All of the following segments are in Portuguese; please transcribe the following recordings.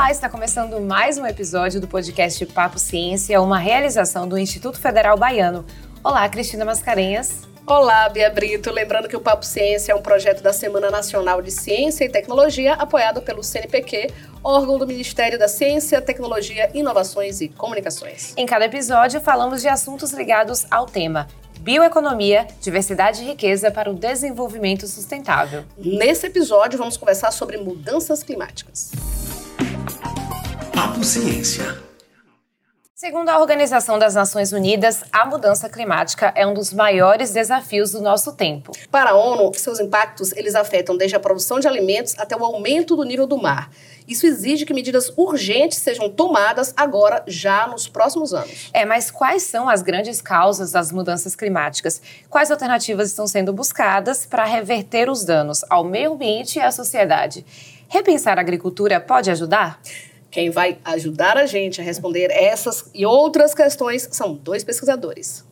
Olá, está começando mais um episódio do podcast Papo Ciência, uma realização do Instituto Federal Baiano. Olá, Cristina Mascarenhas. Olá, Bia Brito. Lembrando que o Papo Ciência é um projeto da Semana Nacional de Ciência e Tecnologia, apoiado pelo CNPq, órgão do Ministério da Ciência, Tecnologia, Inovações e Comunicações. Em cada episódio, falamos de assuntos ligados ao tema bioeconomia, diversidade e riqueza para o desenvolvimento sustentável. Nesse episódio, vamos conversar sobre mudanças climáticas. Papo Ciência. Segundo a Organização das Nações Unidas, a mudança climática é um dos maiores desafios do nosso tempo. Para a ONU, seus impactos eles afetam desde a produção de alimentos até o aumento do nível do mar. Isso exige que medidas urgentes sejam tomadas agora, já nos próximos anos. É, mas quais são as grandes causas das mudanças climáticas? Quais alternativas estão sendo buscadas para reverter os danos ao meio ambiente e à sociedade? Repensar a agricultura pode ajudar? Quem vai ajudar a gente a responder essas e outras questões são dois pesquisadores.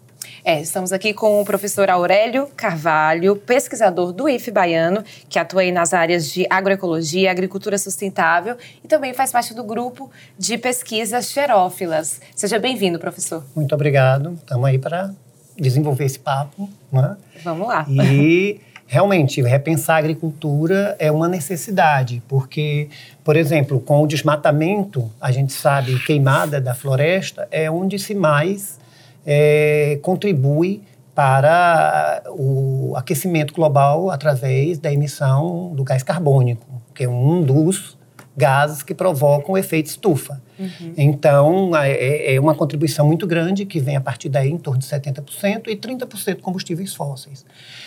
É, estamos aqui com o professor Aurélio Carvalho, pesquisador do IF Baiano, que atua aí nas áreas de agroecologia, agricultura sustentável e também faz parte do grupo de pesquisa xerófilas. Seja bem-vindo, professor. Muito obrigado. Estamos aí para desenvolver esse papo. Né? Vamos lá. E realmente, repensar a agricultura é uma necessidade, porque, por exemplo, com o desmatamento, a gente sabe queimada da floresta é onde se mais é, contribui para o aquecimento global através da emissão do gás carbônico, que é um dos gases que provocam o efeito estufa. Uhum. Então, é, é, uma contribuição muito grande, que vem a partir daí em torno de 70% e 30% combustíveis fósseis.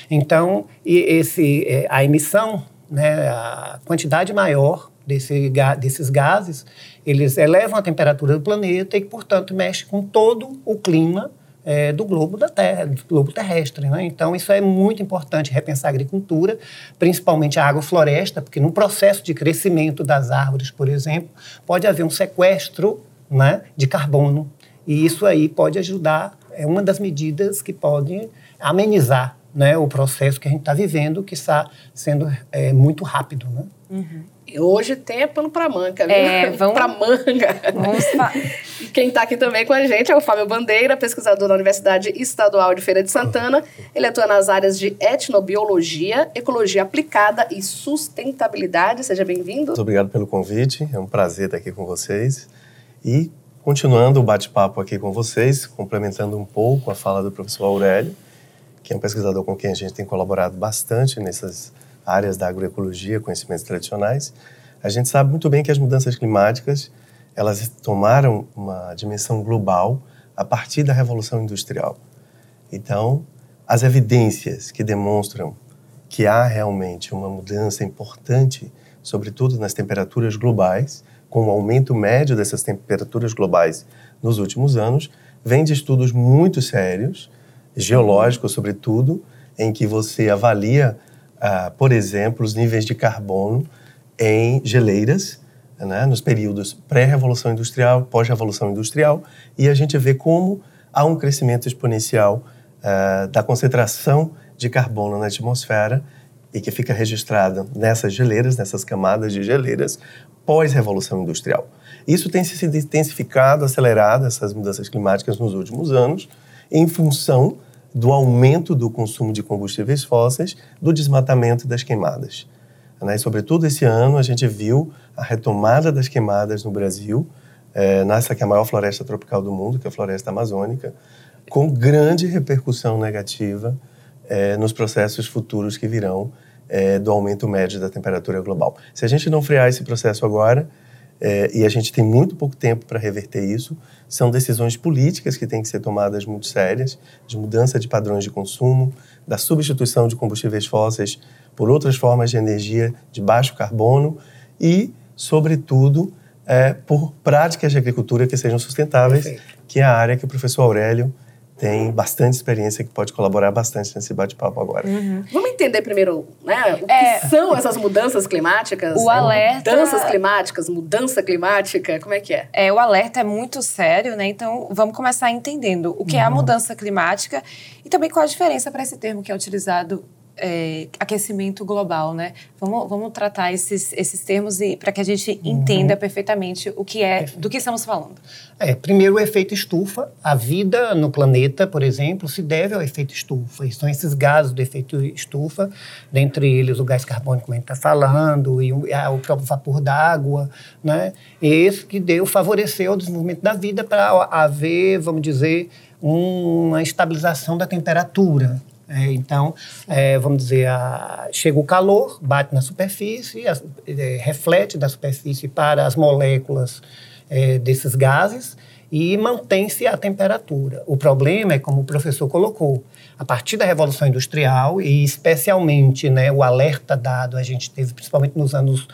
Então, esse, é, a emissão, né, a quantidade maior desse, desses gases, eles elevam a temperatura do planeta e, portanto, mexe com todo o clima é, do globo da Terra, do globo terrestre. Né? Então, isso é muito importante, repensar a agricultura, principalmente a agrofloresta, porque no processo de crescimento das árvores, por exemplo, pode haver um sequestro né, de carbono. E isso aí pode ajudar, é uma das medidas que pode amenizar né, o processo que a gente está vivendo, que está sendo é, muito rápido. Né? Uhum. Hoje tem é pano para manga, viu? É, vamos... para manga. Vamos e quem está aqui também com a gente é o Fábio Bandeira, pesquisador da Universidade Estadual de Feira de Santana. Ele atua nas áreas de etnobiologia, ecologia aplicada e sustentabilidade. Seja bem-vindo. Muito obrigado pelo convite. É um prazer estar aqui com vocês. E continuando o bate-papo aqui com vocês, complementando um pouco a fala do professor Aurélio, que é um pesquisador com quem a gente tem colaborado bastante nessas áreas da agroecologia, conhecimentos tradicionais, a gente sabe muito bem que as mudanças climáticas elas tomaram uma dimensão global a partir da revolução industrial. Então, as evidências que demonstram que há realmente uma mudança importante, sobretudo nas temperaturas globais, com o aumento médio dessas temperaturas globais nos últimos anos, vem de estudos muito sérios, geológicos sobretudo, em que você avalia ah, por exemplo, os níveis de carbono em geleiras, né, nos períodos pré-revolução industrial, pós-revolução industrial, e a gente vê como há um crescimento exponencial ah, da concentração de carbono na atmosfera e que fica registrada nessas geleiras, nessas camadas de geleiras, pós-revolução industrial. Isso tem se intensificado, acelerado, essas mudanças climáticas nos últimos anos, em função do aumento do consumo de combustíveis fósseis, do desmatamento das queimadas. Né? E, sobretudo, esse ano a gente viu a retomada das queimadas no Brasil, é, nessa que é a maior floresta tropical do mundo, que é a floresta amazônica, com grande repercussão negativa é, nos processos futuros que virão é, do aumento médio da temperatura global. Se a gente não frear esse processo agora, é, e a gente tem muito pouco tempo para reverter isso. São decisões políticas que têm que ser tomadas muito sérias, de mudança de padrões de consumo, da substituição de combustíveis fósseis por outras formas de energia de baixo carbono e, sobretudo, é, por práticas de agricultura que sejam sustentáveis, Perfeito. que é a área que o professor Aurélio tem bastante experiência que pode colaborar bastante nesse bate-papo agora. Uhum. Vamos entender primeiro né, o é, que são essas mudanças climáticas? O alerta... Mudanças climáticas, mudança climática, como é que é? É, o alerta é muito sério, né? Então, vamos começar entendendo o que uhum. é a uhum. mudança climática e também qual a diferença para esse termo que é utilizado é, aquecimento global, né? Vamos, vamos tratar esses, esses termos para que a gente uhum. entenda perfeitamente o que é, do que estamos falando. É, primeiro o efeito estufa. A vida no planeta, por exemplo, se deve ao efeito estufa. E são esses gases do efeito estufa, dentre eles o gás carbônico, como a gente está falando, e o, o próprio vapor d'água, né? Esse que deu, favoreceu o desenvolvimento da vida para haver, vamos dizer, uma estabilização da temperatura. É, então, é, vamos dizer, a, chega o calor, bate na superfície, a, é, reflete da superfície para as moléculas é, desses gases e mantém-se a temperatura. O problema é, como o professor colocou, a partir da Revolução Industrial e especialmente né, o alerta dado a gente teve principalmente nos anos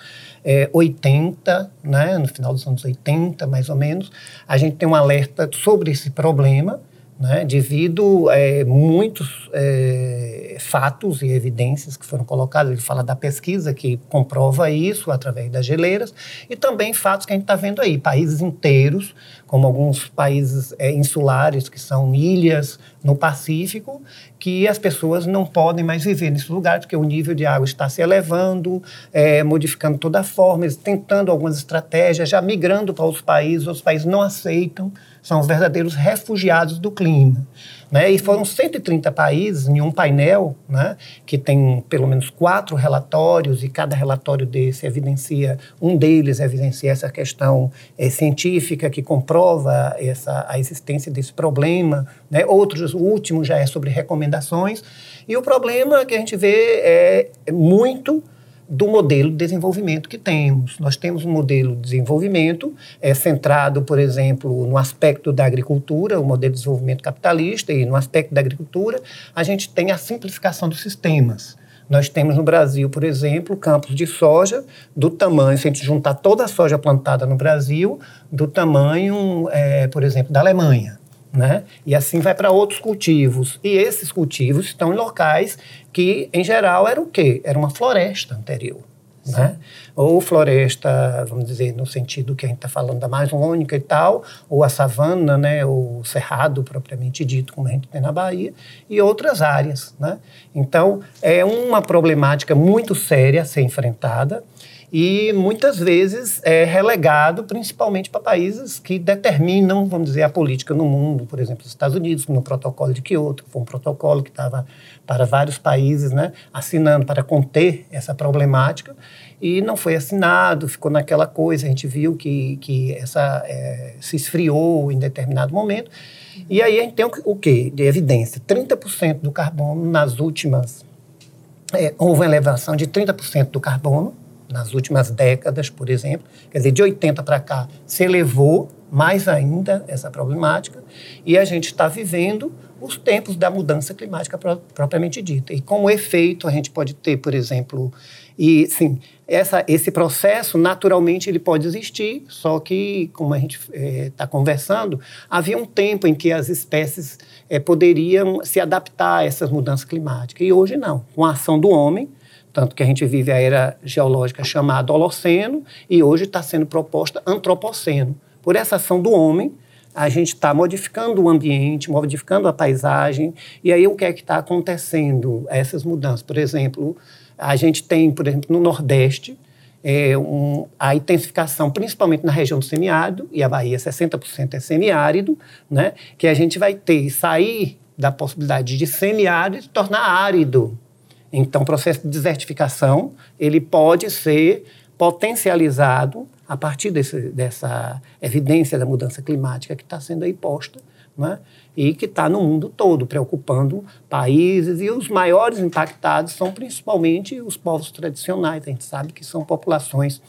é, 80, né, no final dos anos 80 mais ou menos, a gente tem um alerta sobre esse problema né, devido é, muitos é, fatos e evidências que foram colocados. Ele fala da pesquisa que comprova isso através das geleiras e também fatos que a gente está vendo aí, países inteiros, como alguns países é, insulares, que são ilhas no Pacífico, que as pessoas não podem mais viver nesses lugares, porque o nível de água está se elevando, é, modificando toda a forma, tentando algumas estratégias, já migrando para outros países, outros países não aceitam são os verdadeiros refugiados do clima. Né? E foram 130 países em um painel né, que tem pelo menos quatro relatórios e cada relatório desse evidencia, um deles evidencia essa questão é, científica que comprova essa, a existência desse problema. Né? Outros, o último já é sobre recomendações. E o problema que a gente vê é muito do modelo de desenvolvimento que temos. Nós temos um modelo de desenvolvimento é, centrado, por exemplo, no aspecto da agricultura, o modelo de desenvolvimento capitalista, e no aspecto da agricultura, a gente tem a simplificação dos sistemas. Nós temos no Brasil, por exemplo, campos de soja do tamanho, se a gente juntar toda a soja plantada no Brasil, do tamanho, é, por exemplo, da Alemanha. Né? E assim vai para outros cultivos. E esses cultivos estão em locais que, em geral, era o quê? Era uma floresta anterior. Né? Ou floresta, vamos dizer, no sentido que a gente está falando da Amazônica e tal, ou a savana, né? o cerrado propriamente dito, como a gente tem na Bahia, e outras áreas. Né? Então, é uma problemática muito séria a ser enfrentada e muitas vezes é relegado principalmente para países que determinam, vamos dizer, a política no mundo, por exemplo, os Estados Unidos, no protocolo de Kyoto, que foi um protocolo que estava para vários países, né, assinando para conter essa problemática, e não foi assinado, ficou naquela coisa, a gente viu que, que essa é, se esfriou em determinado momento, e aí a gente tem o, o quê? De evidência, 30% do carbono nas últimas, é, houve uma elevação de 30% do carbono, nas últimas décadas, por exemplo. Quer dizer, de 80 para cá se elevou mais ainda essa problemática e a gente está vivendo os tempos da mudança climática propriamente dita. E como efeito a gente pode ter, por exemplo, e sim, essa, esse processo naturalmente ele pode existir, só que como a gente está é, tá conversando, havia um tempo em que as espécies é, poderiam se adaptar a essas mudanças climáticas e hoje não. Com a ação do homem, tanto que a gente vive a era geológica chamada Holoceno e hoje está sendo proposta Antropoceno. Por essa ação do homem, a gente está modificando o ambiente, modificando a paisagem, e aí o que é que está acontecendo? Essas mudanças. Por exemplo, a gente tem, por exemplo, no Nordeste, é, um, a intensificação, principalmente na região do semiárido, e a Bahia 60% é semiárido, né, que a gente vai ter, sair da possibilidade de semiárido e se tornar árido. Então, o processo de desertificação ele pode ser potencializado a partir desse, dessa evidência da mudança climática que está sendo aí posta né? e que está no mundo todo, preocupando países. E os maiores impactados são principalmente os povos tradicionais. A gente sabe que são populações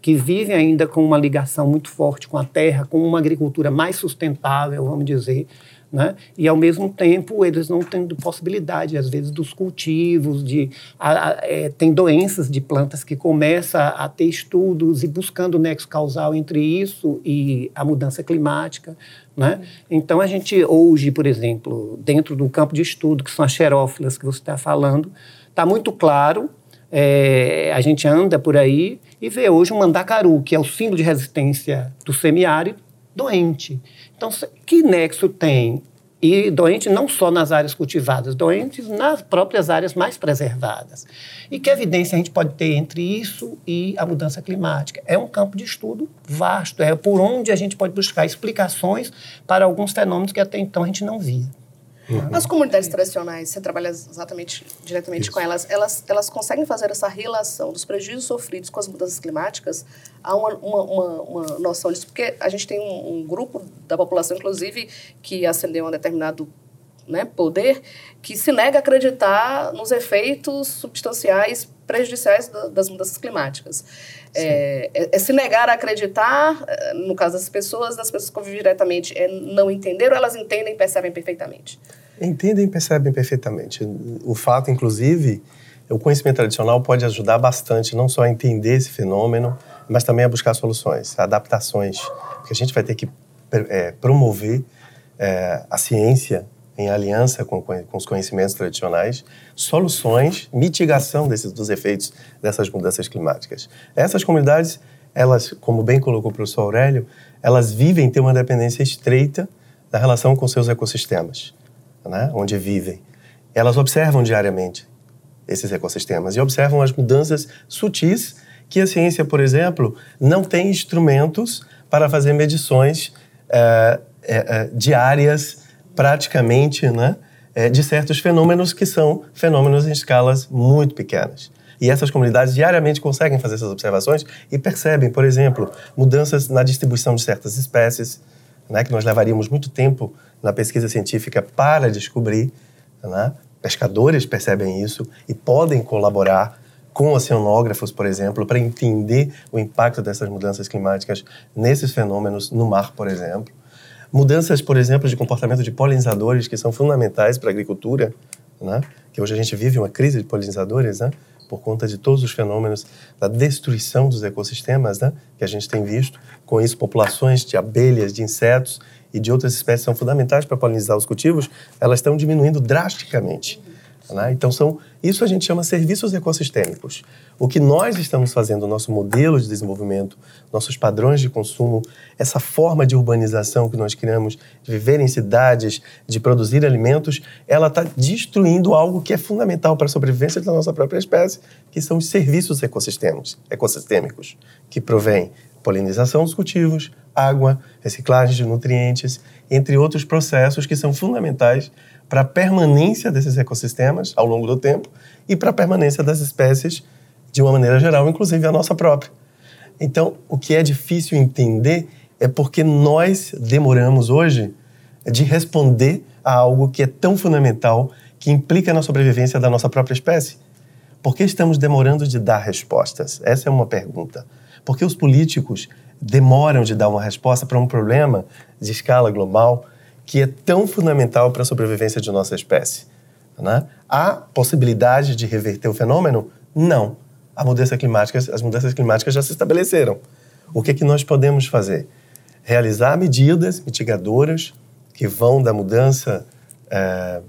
que vivem ainda com uma ligação muito forte com a terra, com uma agricultura mais sustentável, vamos dizer, né? E, ao mesmo tempo, eles não tendo possibilidade, às vezes, dos cultivos, de, a, a, é, tem doenças de plantas que começam a, a ter estudos e buscando o nexo causal entre isso e a mudança climática. Né? Então, a gente hoje, por exemplo, dentro do campo de estudo, que são as xerófilas que você está falando, está muito claro, é, a gente anda por aí e vê hoje um mandacaru, que é o símbolo de resistência do semiárido, doente. Então, que nexo tem E doente não só nas áreas cultivadas, doentes nas próprias áreas mais preservadas. E que evidência a gente pode ter entre isso e a mudança climática? É um campo de estudo vasto, é por onde a gente pode buscar explicações para alguns fenômenos que até então a gente não via. Uhum. As comunidades tradicionais, você trabalha exatamente diretamente Isso. com elas, elas, elas conseguem fazer essa relação dos prejuízos sofridos com as mudanças climáticas? Há uma, uma, uma, uma noção disso? Porque a gente tem um, um, grupo da população, inclusive, que ascendeu a um determinado né, poder, que se nega a acreditar nos efeitos substanciais prejudiciais das mudanças climáticas. É, é, é, se negar a acreditar, é, no caso das pessoas, das pessoas que convivem diretamente, é não entender ou elas entendem e percebem perfeitamente? Entendem e percebem perfeitamente. O fato, inclusive, o conhecimento tradicional pode ajudar bastante, não só a entender esse fenômeno, mas também a buscar soluções, adaptações, porque a gente vai ter que é, promover é, a ciência em aliança com, com, os conhecimentos tradicionais, soluções, mitigação desses, dos efeitos dessas mudanças climáticas. Essas comunidades, elas, como bem colocou o professor Aurélio, elas vivem, têm uma dependência estreita da relação com seus ecossistemas, né, onde vivem. Elas observam diariamente esses ecossistemas e observam as mudanças sutis que a ciência, por exemplo, não tem instrumentos para fazer medições é, é, diárias praticamente né, é, de certos fenômenos que são fenômenos em escalas muito pequenas. E essas comunidades diariamente conseguem fazer essas observações e percebem, por exemplo, mudanças na distribuição de certas espécies, né, que nós levaríamos muito tempo na pesquisa científica para descobrir. Né? Pescadores percebem isso e podem colaborar com oceanógrafos, por exemplo, para entender o impacto dessas mudanças climáticas nesses fenômenos no mar, por exemplo. Mudanças, por exemplo, de comportamento de polinizadores que são fundamentais para a agricultura, né? que hoje a gente vive uma crise de polinizadores, né? por conta de todos os fenômenos da destruição dos ecossistemas né? que a gente tem visto. Com isso, populações de abelhas, de insetos e de outras espécies são fundamentais para polinizar os cultivos, elas estão diminuindo drasticamente. Né? Então, são, isso a gente chama serviços ecossistêmicos. O que nós estamos fazendo, o nosso modelo de desenvolvimento, nossos padrões de consumo, essa forma de urbanização que nós criamos, de viver em cidades, de produzir alimentos, ela está destruindo algo que é fundamental para a sobrevivência da nossa própria espécie, que são os serviços ecossistêmicos, ecossistêmicos que provêm polinização dos cultivos, água, reciclagem de nutrientes, entre outros processos que são fundamentais para a permanência desses ecossistemas ao longo do tempo e para a permanência das espécies de uma maneira geral, inclusive a nossa própria. Então, o que é difícil entender é porque nós demoramos hoje de responder a algo que é tão fundamental, que implica na sobrevivência da nossa própria espécie. Por que estamos demorando de dar respostas? Essa é uma pergunta. Por que os políticos demoram de dar uma resposta para um problema de escala global que é tão fundamental para a sobrevivência de nossa espécie. Né? Há possibilidade de reverter o fenômeno? Não. A mudança climática, as mudanças climáticas já se estabeleceram. O que, é que nós podemos fazer? Realizar medidas mitigadoras que vão da mudança é,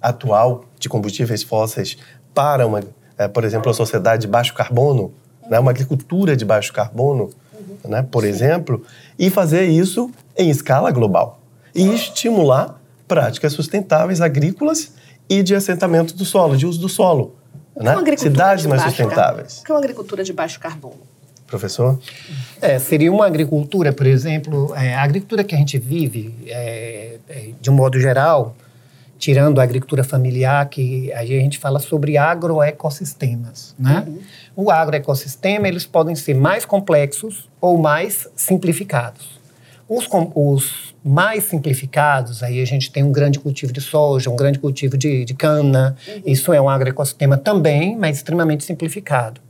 atual de combustíveis fósseis para, uma, é, por exemplo, uma sociedade de baixo carbono, né? uma agricultura de baixo carbono, uhum. né? por exemplo, e fazer isso em escala global e estimular práticas sustentáveis agrícolas e de assentamento do solo, de uso do solo. É né? Cidades mais sustentáveis. O que é uma agricultura de baixo carbono? Professor? É, seria uma agricultura, por exemplo, é, a agricultura que a gente vive, é, é, de um modo geral, tirando a agricultura familiar, que a gente fala sobre agroecossistemas, né? Uhum. O agroecossistema, eles podem ser mais complexos ou mais simplificados. Os, os mais simplificados, aí a gente tem um grande cultivo de soja, um grande cultivo de, de cana. Uhum. Isso é um agroecossistema também, mas extremamente simplificado.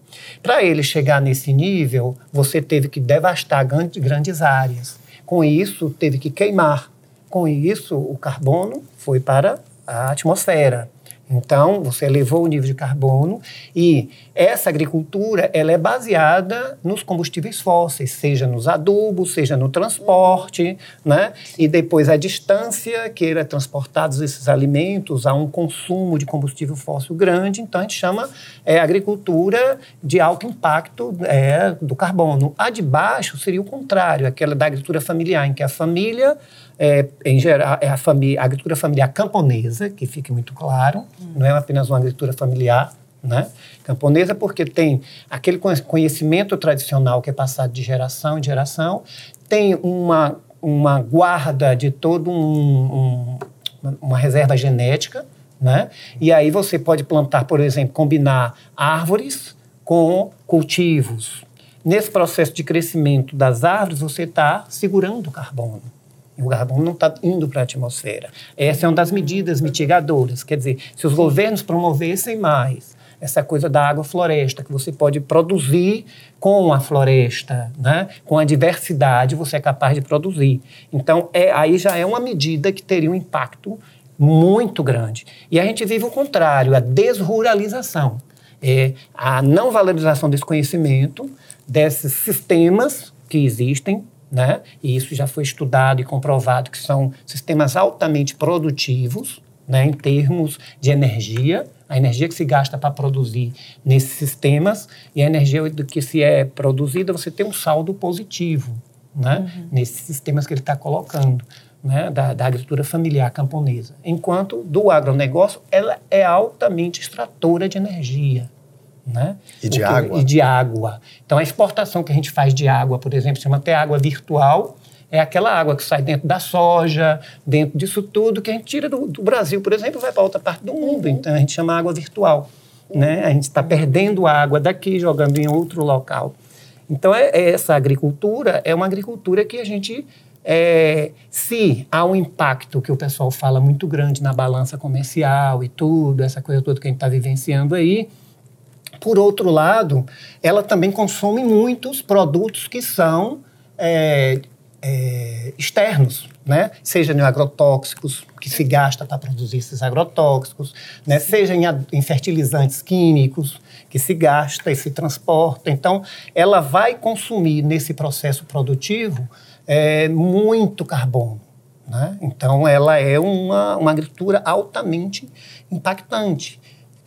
Para ele chegar nesse nível, você teve que devastar grandes áreas. Com isso, teve que queimar. Com isso, o carbono foi para a atmosfera. Então, você elevou o nível de carbono e essa agricultura ela é baseada nos combustíveis fósseis, seja nos adubos, seja no transporte, né? E depois a distância que era transportados esses alimentos a um consumo de combustível fóssil grande, então a gente chama é, agricultura de alto impacto é, do carbono. A de baixo seria o contrário, aquela da agricultura familiar, em que a família é, em geral, é a, a agricultura familiar camponesa, que fique muito claro, não é apenas uma agricultura familiar, né? Camponesa porque tem aquele conhecimento tradicional que é passado de geração em geração, tem uma, uma guarda de todo um, um, uma reserva genética, né? E aí você pode plantar, por exemplo, combinar árvores com cultivos. Nesse processo de crescimento das árvores, você está segurando o carbono. O carbono não está indo para a atmosfera. Essa é uma das medidas mitigadoras. Quer dizer, se os governos promovessem mais essa coisa da água-floresta, que você pode produzir com a floresta, né? com a diversidade, você é capaz de produzir. Então, é, aí já é uma medida que teria um impacto muito grande. E a gente vive o contrário, a desruralização. É a não valorização desse conhecimento, desses sistemas que existem, né? E isso já foi estudado e comprovado que são sistemas altamente produtivos, né, em termos de energia, a energia que se gasta para produzir nesses sistemas e a energia que se é produzida, você tem um saldo positivo, né, uhum. nesses sistemas que ele está colocando. Né, da, da, agricultura familiar camponesa, enquanto do agronegócio ela é altamente extratora de energia. Né? E de água. E de água. Então, a exportação que a gente faz de água, por exemplo, chama até água virtual, é aquela água que sai dentro da soja, dentro disso tudo, que a gente tira do, do Brasil, por exemplo, vai para outra parte do mundo. Uhum. Então, a gente chama água virtual. Né? A gente está perdendo água daqui, jogando em outro local. Então, é, é, essa agricultura é uma agricultura que a gente é, se há um impacto que o pessoal fala muito grande na balança comercial e tudo, essa coisa toda que a gente está vivenciando aí, por outro lado, ela também consome muitos produtos que são é, é, externos, né? seja em agrotóxicos, que se gasta para produzir esses agrotóxicos, né? seja em, em, fertilizantes químicos, que se gasta e se transporta. Então, ela vai consumir nesse processo produtivo é, muito carbono. Né? Então, ela é uma, uma agricultura altamente impactante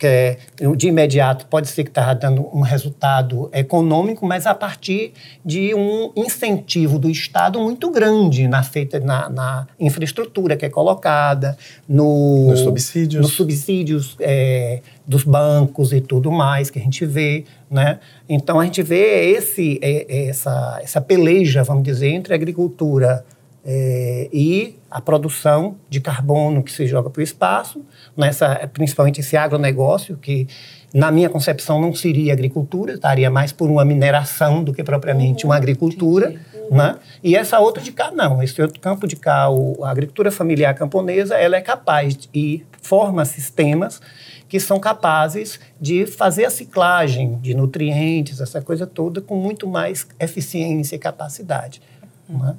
que é, de imediato pode ser que estava dando um resultado econômico, mas a partir de um incentivo do Estado muito grande na feita na, na infraestrutura que é colocada, no, nos subsídios, nos subsídios é, dos bancos e tudo mais que a gente vê, né? Então a gente vê esse é, essa essa peleja, vamos dizer, entre a agricultura é, e a produção de carbono que se joga para o espaço, nessa, principalmente esse agronegócio, que na minha concepção não seria agricultura, estaria mais por uma mineração do que propriamente uhum, uma agricultura. Uhum. Né? E essa outra de cá, não. Esse outro campo de cá, o, a agricultura familiar camponesa, ela é capaz de, e forma sistemas que são capazes de fazer a ciclagem de nutrientes, essa coisa toda, com muito mais eficiência e capacidade. Uhum. Né?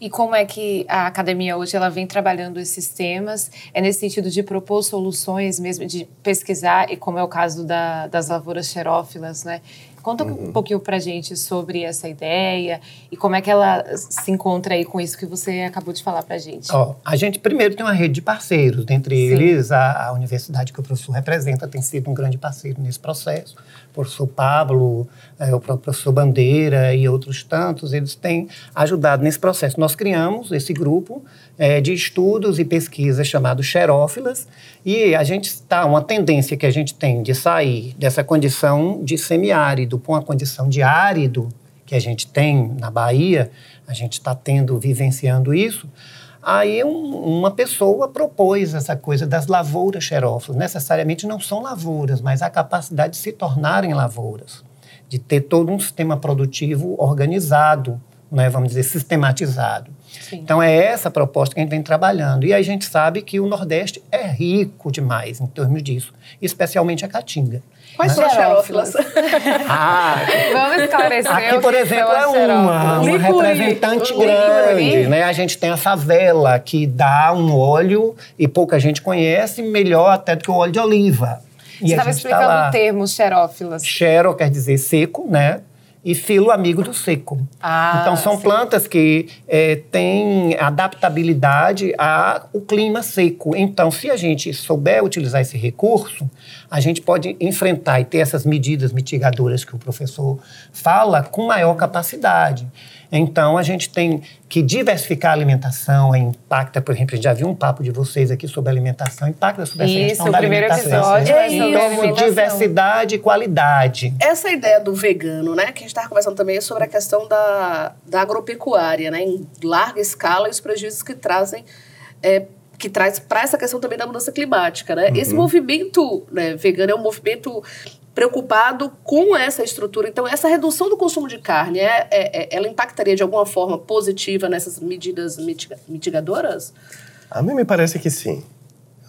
E como é que a academia hoje ela vem trabalhando esses temas? É nesse sentido de propor soluções mesmo, de pesquisar, e como é o caso da, das lavouras xerófilas, né? Conta uhum. um pouquinho pra gente sobre essa ideia e como é que ela se encontra aí com isso que você acabou de falar pra gente. Ó, a gente primeiro tem uma rede de parceiros, dentre Sim. eles a, a, universidade que o professor representa tem sido um grande parceiro nesse processo. O professor Pablo, é, o próprio professor Bandeira e outros tantos, eles têm ajudado nesse processo. Nós criamos esse grupo é, de estudos e pesquisas chamado xerófilas, e a gente está, uma tendência que a gente tem de sair dessa condição de semiárido para uma condição de árido, que a gente tem na Bahia, a gente está tendo, vivenciando isso, Aí um, uma pessoa propôs essa coisa das lavouras xerófilas. Necessariamente não são lavouras, mas a capacidade de se tornarem lavouras, de ter todo um sistema produtivo organizado né, vamos dizer, sistematizado. Sim. Então é essa a proposta que a gente vem trabalhando. E a gente sabe que o Nordeste é rico demais em termos disso, especialmente a Caatinga. Quais né? são as xerófilas? ah, Vamos esclarecer. Aqui, por exemplo, é uma, uma representante grande. Né? A gente tem a favela, que dá um óleo e pouca gente conhece, melhor até do que o óleo de oliva. Você estava tá explicando tá o termo xerófilas. Xero quer dizer seco, né? E filo amigo do seco. Ah, então são sim. plantas que é, têm adaptabilidade ao clima seco. Então, se a gente souber utilizar esse recurso, a gente pode enfrentar e ter essas medidas mitigadoras que o professor fala com maior capacidade. Então, a gente tem que diversificar a alimentação, impacta, por exemplo, a gente já viu um papo de vocês aqui sobre alimentação, impacta sobre Isso, essa questão da alimentação. Episódio é então, diversidade e qualidade. Essa ideia do vegano, né, que a gente estava conversando também é sobre a questão da, da agropecuária, né, em larga escala e os prejuízos que trazem é, que traz para essa questão também da mudança climática, né? Uhum. Esse movimento né, vegano é um movimento preocupado com essa estrutura. Então, essa redução do consumo de carne, é, é, é ela impactaria de alguma forma positiva nessas medidas mitiga mitigadoras? A mim me parece que sim.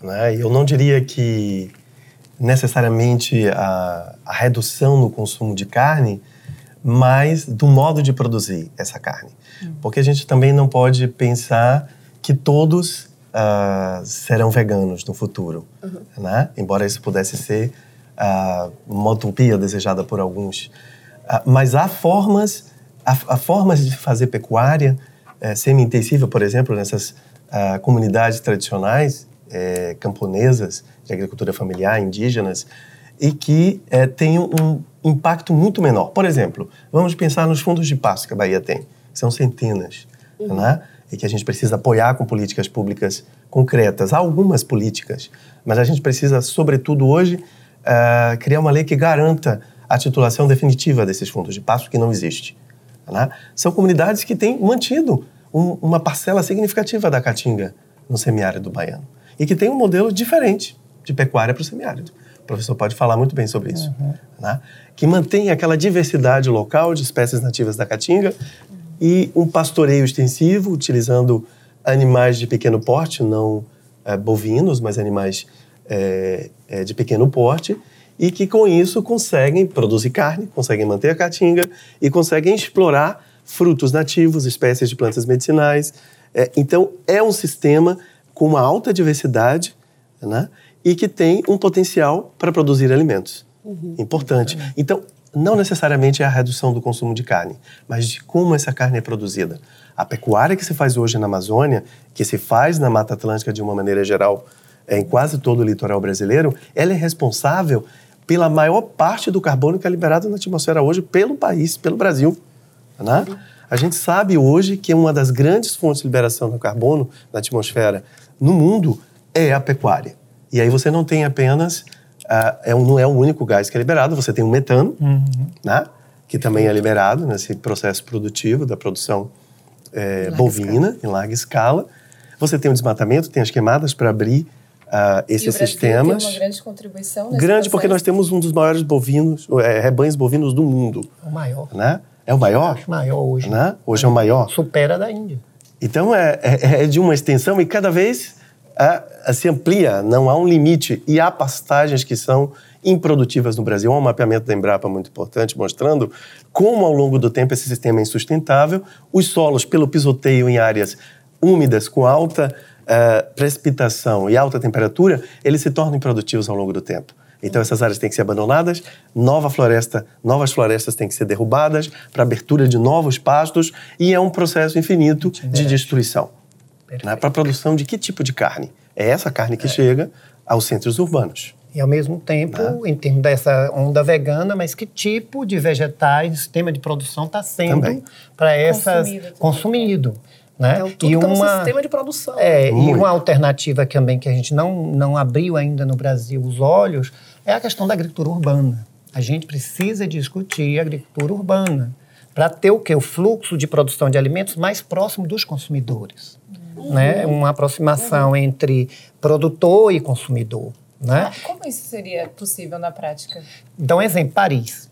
Né? Eu não diria que necessariamente a, a redução no consumo de carne, mas do modo de produzir essa carne. Hum. Porque a gente também não pode pensar que todos uh, serão veganos no futuro, uhum. né? Embora isso pudesse ser uh, uma utopia desejada por alguns. Uh, mas há formas, há, há, formas de fazer pecuária uh, semi-intensiva, por exemplo, nessas uh, comunidades tradicionais eh, camponesas de agricultura familiar, indígenas, e que eh, têm um impacto muito menor. Por exemplo, vamos pensar nos fundos de pasto que a Bahia tem. São centenas, uhum. né? E que a gente precisa apoiar com políticas públicas concretas. Há algumas políticas, mas a gente precisa, sobretudo hoje, uh, criar uma lei que garanta a titulação definitiva desses fundos de pasto, que não existe. Né? São comunidades que têm mantido um, uma parcela significativa da caatinga no semiárido baiano e que tem um modelo diferente de pecuária para o semiárido. O professor pode falar muito bem sobre isso. Uhum. Né? Que mantém aquela diversidade local de espécies nativas da caatinga e um pastoreio extensivo, utilizando animais de pequeno porte, não é, bovinos, mas animais é, é, de pequeno porte e que com isso conseguem produzir carne, conseguem manter a caatinga e conseguem explorar frutos nativos, espécies de plantas medicinais. É, então, é um sistema com uma alta diversidade né, e que tem um potencial para produzir alimentos. Uhum. Importante. Então, não necessariamente é a redução do consumo de carne, mas de como essa carne é produzida. A pecuária que se faz hoje na Amazônia, que se faz na Mata Atlântica de uma maneira geral, em quase todo o litoral brasileiro, ela é responsável pela maior parte do carbono que é liberado na atmosfera hoje pelo país, pelo Brasil. Né? A gente sabe hoje que uma das grandes fontes de liberação do carbono na atmosfera no mundo é a pecuária. E aí você não tem apenas, uh, é um, não é o único gás que é liberado, você tem o metano, uhum. né? que também é liberado nesse processo produtivo da produção é, bovina, escala. em larga escala. Você tem o desmatamento, tem as queimadas para abrir uh, esses sistemas. Tem uma grande contribuição nesse Grande processo. porque nós temos um dos maiores bovinos, é, rebanhos bovinos do mundo. O maior. Né? É o maior? Acho maior hoje. Né? Hoje é. é o maior. Supera da Índia. Então é, é, é de uma extensão e cada vez uh, se amplia, não há um limite. E há pastagens que são improdutivas no Brasil. Há um mapeamento da Embrapa muito importante mostrando como, ao longo do tempo, esse sistema é insustentável. Os solos, pelo pisoteio em áreas úmidas, com alta uh, precipitação e alta temperatura, eles se tornam improdutivos ao longo do tempo. Então essas áreas têm que ser abandonadas, nova floresta, novas florestas têm que ser derrubadas para abertura de novos pastos e é um processo infinito de destruição. Né? Para a produção de que tipo de carne? É essa carne que é. chega aos centros urbanos. E ao mesmo tempo, né? em termos dessa onda vegana, mas que tipo de vegetais, sistema de produção está sendo para essas consumido. consumido né? Então, tudo e tá uma, sistema de produção. É, e uma alternativa também que a gente não, não abriu ainda no Brasil os olhos é a questão da agricultura urbana. A gente precisa discutir a agricultura urbana para ter o que? O fluxo de produção de alimentos mais próximo dos consumidores. Uhum. Né? Uma aproximação uhum. entre produtor e consumidor. Né? Ah, como isso seria possível na prática? Então, exemplo, Paris.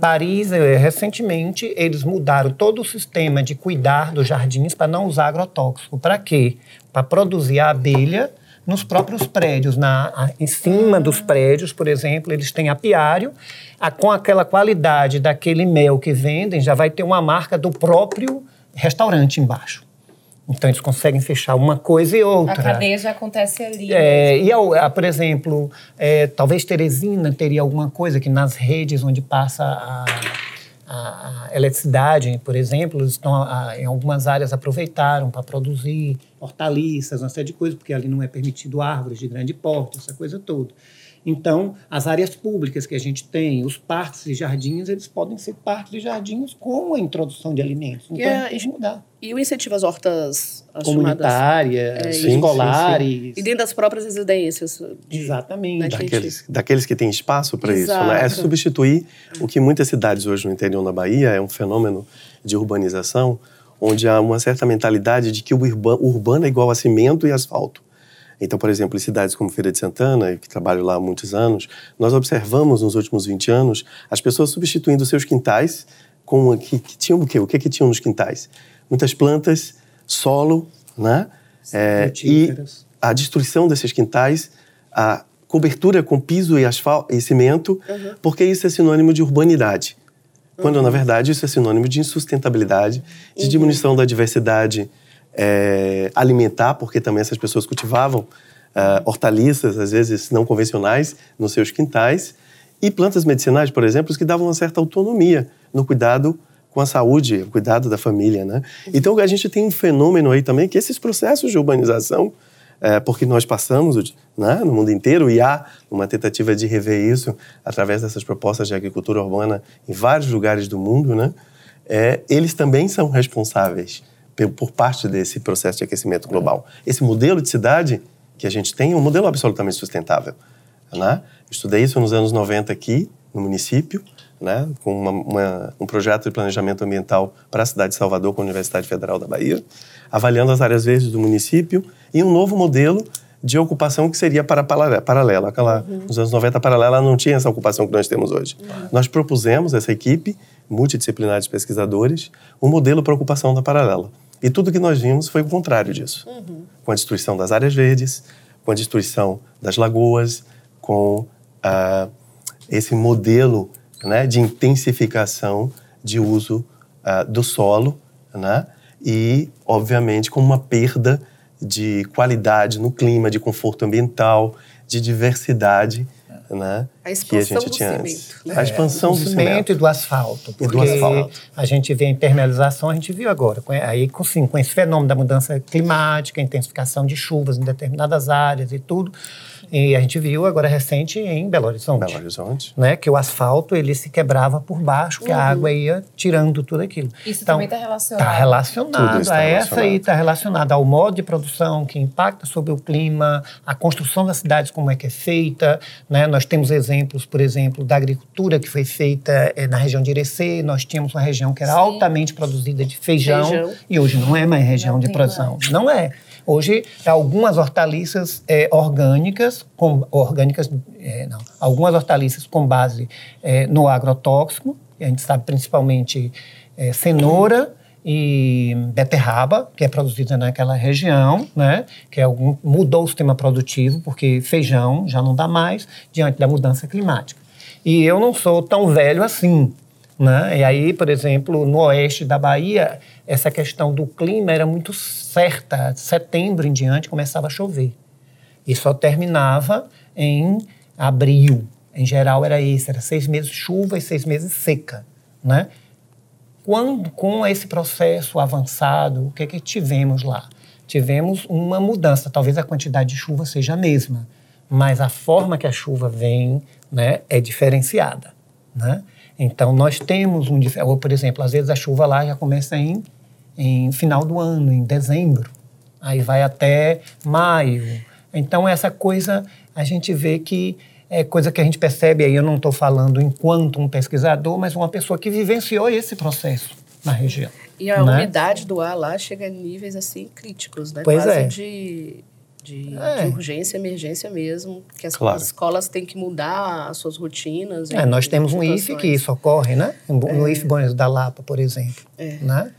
Paris, eh, recentemente, eles mudaram todo o sistema de cuidar dos jardins para não usar agrotóxico. Para quê? Para produzir a abelha nos próprios prédios. Na, em cima dos prédios, por exemplo, eles têm apiário, a, com aquela qualidade daquele mel que vendem, já vai ter uma marca do próprio restaurante embaixo. Então, eles conseguem fechar uma coisa e outra. A cadeia já acontece ali. É, e, a, a, por exemplo, é, talvez Teresina teria alguma coisa que nas redes onde passa a, a, a eletricidade, por exemplo, eles estão em algumas áreas aproveitaram para produzir hortaliças, uma série de coisas, porque ali não é permitido árvores de grande porte, essa coisa toda. Então, as áreas públicas que a gente tem, os parques e jardins, eles podem ser parques e jardins com a introdução de alimentos. Então, é, tem que mudar. E o incentivo às hortas as comunitárias, é, escolares. Sim, sim. E dentro das próprias residências. De, Exatamente. Daqueles, daqueles que têm espaço para isso. Né? É substituir o que muitas cidades hoje no interior da Bahia é um fenômeno de urbanização, onde há uma certa mentalidade de que o urbano é igual a cimento e asfalto. Então, por exemplo, em cidades como Feira de Santana, que trabalho lá há muitos anos, nós observamos nos últimos 20 anos as pessoas substituindo seus quintais com que, que tinham o quê? O que que tinham nos quintais? Muitas plantas, solo, né? É, e a destruição desses quintais, a cobertura com piso e asfalto e cimento, uhum. porque isso é sinônimo de urbanidade. Quando, uhum. na verdade, isso é sinônimo de insustentabilidade, de uhum. diminuição da diversidade é, alimentar, porque também essas pessoas cultivavam uh, hortaliças, às vezes não convencionais, nos seus quintais, e plantas medicinais, por exemplo, que davam uma certa autonomia no cuidado com a saúde, o cuidado da família, né? Então a gente tem um fenômeno aí também que esses processos de urbanização, é, porque nós passamos né, no mundo inteiro e há uma tentativa de rever isso através dessas propostas de agricultura urbana em vários lugares do mundo, né? É, eles também são responsáveis por parte desse processo de aquecimento global. Esse modelo de cidade que a gente tem é um modelo absolutamente sustentável. Né? Estudei isso nos anos 90 aqui, no município, né? com uma, uma, um projeto de planejamento ambiental para a cidade de Salvador com a Universidade Federal da Bahia, avaliando as áreas verdes do município e um novo modelo de ocupação que seria para paralela. Aquela, uhum. Nos anos 90, a paralela não tinha essa ocupação que nós temos hoje. Uhum. Nós propusemos, essa equipe multidisciplinar de pesquisadores, um modelo para ocupação da paralela. E tudo que nós vimos foi o contrário disso. Uhum. Com a destruição das áreas verdes, com a destruição das lagoas, com uh, esse modelo né, de intensificação de uso uh, do solo, né, e, obviamente, com uma perda de qualidade no clima, de conforto ambiental, de diversidade né? A expansão que a gente tinha cimento, antes. Né? A expansão do, do cimento, cimento, e do asfalto. E do asfalto. A gente vê a impermeabilização, a gente viu agora. Aí, sim, com esse fenômeno da mudança climática, intensificação de chuvas em determinadas áreas e tudo, e a gente viu agora recente em Belo Horizonte. Belo Horizonte. Né, que o asfalto ele se quebrava por baixo, que uhum. a água ia tirando tudo aquilo. Isso então, também está relacionado. Está relacionado está a essa aí, está relacionado ao modo de produção que impacta sobre o clima, a construção das cidades, como é que é feita. Né? Nós temos exemplos, por exemplo, da agricultura que foi feita é, na região de Irecê. Nós tínhamos uma região que era Sim. altamente produzida de feijão, feijão, e hoje não é mais região não de produção. Mais. Não é. Hoje, algumas hortaliças é, orgânicas, com, orgânicas é, não, algumas hortaliças com base no agrotóxico, a gente sabe principalmente cenoura e beterraba, que é produzida naquela região, né? Que é algum, mudou o sistema produtivo, porque feijão já não dá mais diante da mudança climática. E eu não sou tão velho assim, né? E aí, por exemplo, no oeste da Bahia, essa questão do clima era muito certa. Setembro em diante começava a chover. E só terminava em abril. Em geral era isso, era seis meses chuva e seis meses seca. Né? Quando, com esse processo avançado, o que, é que tivemos lá? Tivemos uma mudança. Talvez a quantidade de chuva seja a mesma, mas a forma que a chuva vem né, é diferenciada. Né? Então, nós temos um... Ou, por exemplo, às vezes a chuva lá já começa em, em final do ano, em dezembro. Aí vai até maio. Então, essa coisa, a gente vê que é coisa que a gente percebe, aí eu não estou falando enquanto um pesquisador, mas uma pessoa que vivenciou esse processo na região. E a né? umidade do ar lá chega a níveis, assim, críticos, né? Pois Quase é. de de, é. de urgência, emergência mesmo, que as, claro. as, escolas têm que mudar as suas rotinas. É, nós temos um IFE que isso ocorre, né? No é. IFE Bom da Lapa, por exemplo, é. né?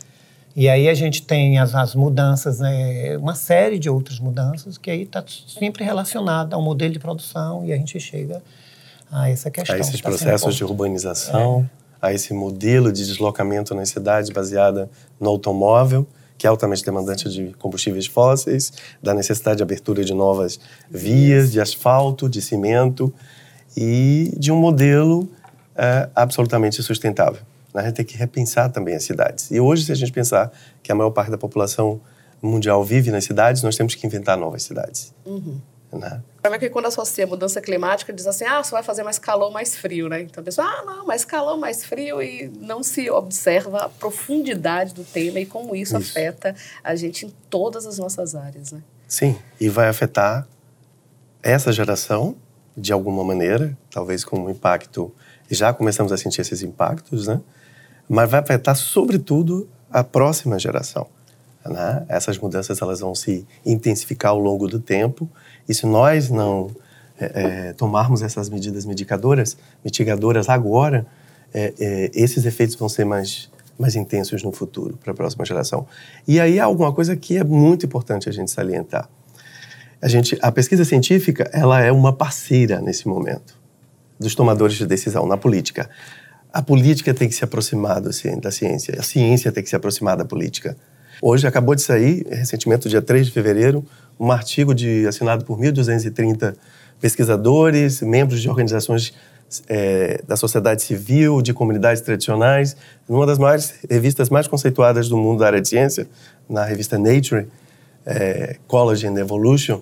E aí a gente tem as, as mudanças, né, uma série de outras mudanças que aí está sempre relacionada ao modelo de produção e a gente chega a essa questão. A esses tá processos de urbanização, é. a esse modelo de deslocamento nas cidades baseada no automóvel, que é altamente demandante de combustíveis fósseis, da necessidade de abertura de novas vias, de asfalto, de cimento e de um modelo é, absolutamente sustentável. A gente tem que repensar também as cidades. E hoje, se a gente pensar que a maior parte da população mundial vive nas cidades, nós temos que inventar novas cidades. Uhum. Né? É que quando associa a mudança climática, diz assim, ah, só vai fazer mais calor, mais frio, né? Então a pessoa, ah, não, mais calor, mais frio, e não se observa a profundidade do tema e como isso, isso. afeta a gente em todas as nossas áreas, né? Sim, e vai afetar essa geração de alguma maneira, talvez com um impacto, já começamos a sentir esses impactos, né? Mas vai afetar sobretudo a próxima geração. Né? Essas mudanças elas vão se intensificar ao longo do tempo e se nós não é, é, tomarmos essas medidas mitigadoras, mitigadoras agora, é, é, esses efeitos vão ser mais, mais intensos no futuro, para a próxima geração. E aí há alguma coisa que é muito importante a gente salientar. A, gente, a pesquisa científica ela é uma parceira nesse momento dos tomadores de decisão na política. A política tem que se aproximar da ciência, a ciência tem que se aproximar da política. Hoje acabou de sair, recentemente, dia 3 de fevereiro, um artigo de, assinado por 1.230 pesquisadores, membros de organizações é, da sociedade civil, de comunidades tradicionais, numa das maiores revistas mais conceituadas do mundo da área de ciência, na revista Nature, é, and Evolution,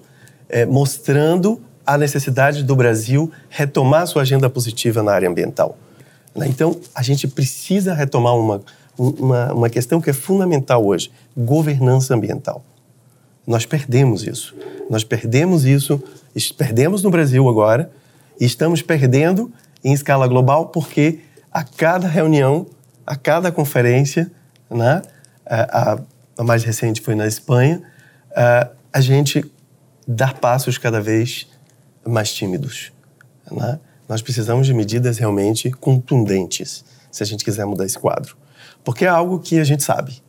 é, mostrando a necessidade do Brasil retomar sua agenda positiva na área ambiental. Né? Então, a gente precisa retomar uma uma, uma questão que é fundamental hoje: governança ambiental. Nós perdemos isso. Nós perdemos isso, perdemos no Brasil agora, e estamos perdendo em escala global porque a cada reunião, a cada conferência, né, a, a mais recente foi na Espanha, a, a gente dá passos cada vez mais tímidos. Né? Nós precisamos de medidas realmente contundentes se a gente quiser mudar esse quadro. Porque é algo que a gente sabe.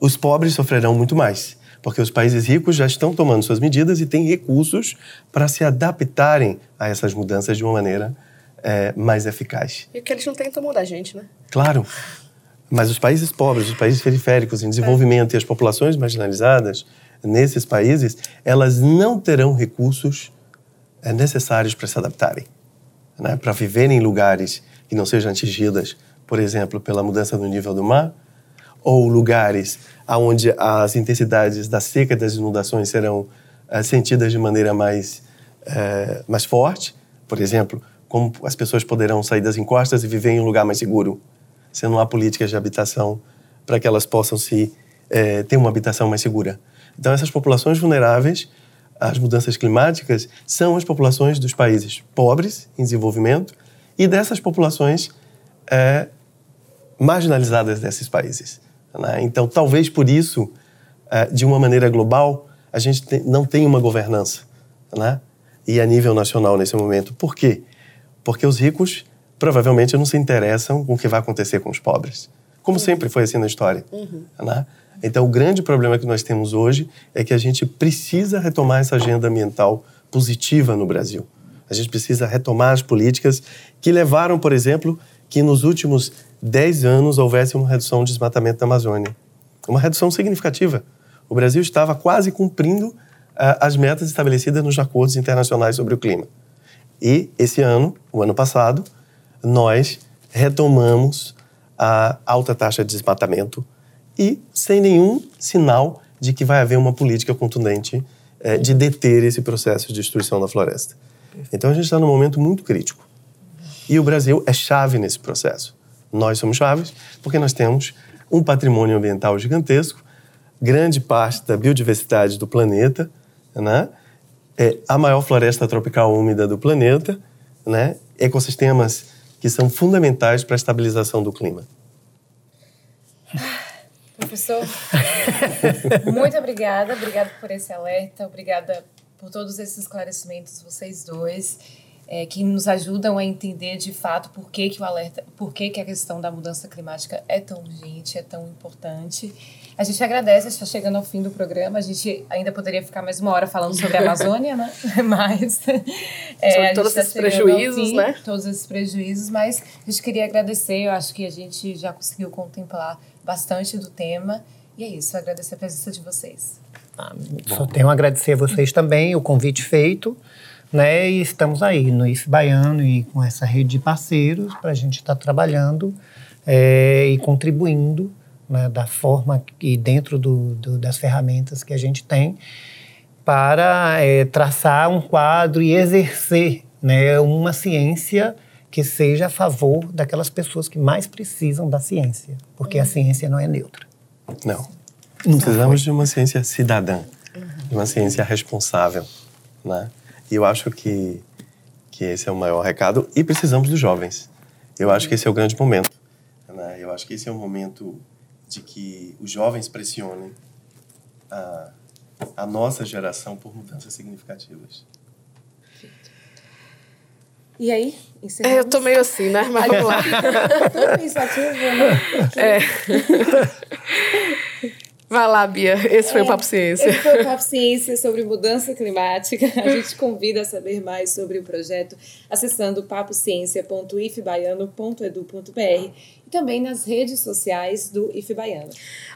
Os pobres sofrerão muito mais, porque os países ricos já estão tomando suas medidas e têm recursos para se adaptarem a essas mudanças de uma maneira é, mais eficaz. E que eles não tentam mudar a gente, né? Claro. Mas os países pobres, os países periféricos em desenvolvimento é. e as populações marginalizadas nesses países, elas não terão recursos é, necessários para se adaptarem, né? para viverem em lugares que não sejam atingidas por exemplo, pela mudança do nível do mar, ou lugares onde as intensidades da seca e das inundações serão é, sentidas de maneira mais, é, mais forte. Por exemplo, como as pessoas poderão sair das encostas e viver em um lugar mais seguro, se não há políticas de habitação para que elas possam se é, ter uma habitação mais segura. Então, essas populações vulneráveis às mudanças climáticas são as populações dos países pobres em desenvolvimento e dessas populações é, marginalizadas desses países. Né? Então, talvez por isso, é, de uma maneira global, a gente não tem uma governança, né? E a nível nacional nesse momento. Por quê? Porque os ricos provavelmente não se interessam com o que vai acontecer com os pobres, como uhum. sempre foi assim na história, uhum. né? Então, o grande problema que nós temos hoje é que a gente precisa retomar essa agenda ambiental positiva no Brasil. A gente precisa retomar as políticas que levaram, por exemplo, que nos últimos 10 anos houvesse uma redução de desmatamento da Amazônia. Uma redução significativa. O Brasil estava quase cumprindo uh, as metas estabelecidas nos acordos internacionais sobre o clima. E esse ano, o ano passado, nós retomamos a alta taxa de desmatamento e sem nenhum sinal de que vai haver uma política contundente eh, de deter esse processo de destruição da floresta. Então a gente está num momento muito crítico. E o Brasil é chave nesse processo. Nós somos chaves porque nós temos um patrimônio ambiental gigantesco, grande parte da biodiversidade do planeta, né? É a maior floresta tropical úmida do planeta, né? Ecossistemas que são fundamentais para a estabilização do clima. Professor, muito obrigada. Obrigada por esse alerta. Obrigada por todos esses esclarecimentos, vocês dois, é, que nos ajudam a entender de fato por que, que o alerta, por que, que a questão da mudança climática é tão urgente, é tão importante. A gente agradece, está chegando ao fim do programa. A gente ainda poderia ficar mais uma hora falando sobre a Amazônia, né? Mas. É, todos tá esses prejuízos, fim, né? Todos esses prejuízos, mas a gente queria agradecer. Eu acho que a gente já conseguiu contemplar bastante do tema. E é isso, agradecer a presença de vocês. Ah, só tenho a agradecer a vocês também, o convite feito. Né, e estamos aí no IF Baiano e com essa rede de parceiros para a gente estar tá trabalhando é, e contribuindo né, da forma e dentro do, do, das ferramentas que a gente tem para é, traçar um quadro e exercer né, uma ciência que seja a favor daquelas pessoas que mais precisam da ciência, porque a ciência não é neutra. Não. não Precisamos de uma ciência cidadã, uhum. de uma ciência responsável, né? E eu acho que que esse é o maior recado e precisamos dos jovens. Eu acho que esse é o grande momento. Né? Eu acho que esse é o momento de que os jovens pressionem a, a nossa geração por mudanças significativas. E aí? É, eu tô meio assim, né? Mas vamos lá. Tudo pensativo, né? É. Vai lá, Bia. Esse é, foi o Papo Ciência. Esse foi o Papo Ciência sobre mudança climática. A gente convida a saber mais sobre o projeto acessando papociencia.ifbaiano.edu.br e também nas redes sociais do IF Baiano.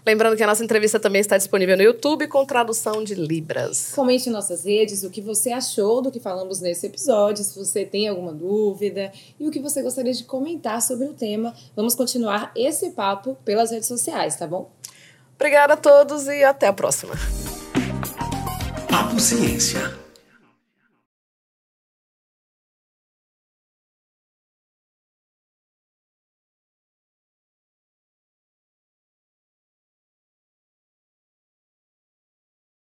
Lembrando que a nossa entrevista também está disponível no YouTube com tradução de Libras. Comente em nossas redes o que você achou do que falamos nesse episódio, se você tem alguma dúvida e o que você gostaria de comentar sobre o tema. Vamos continuar esse papo pelas redes sociais, tá bom? Obrigada a todos e até a próxima. Papo Ciência.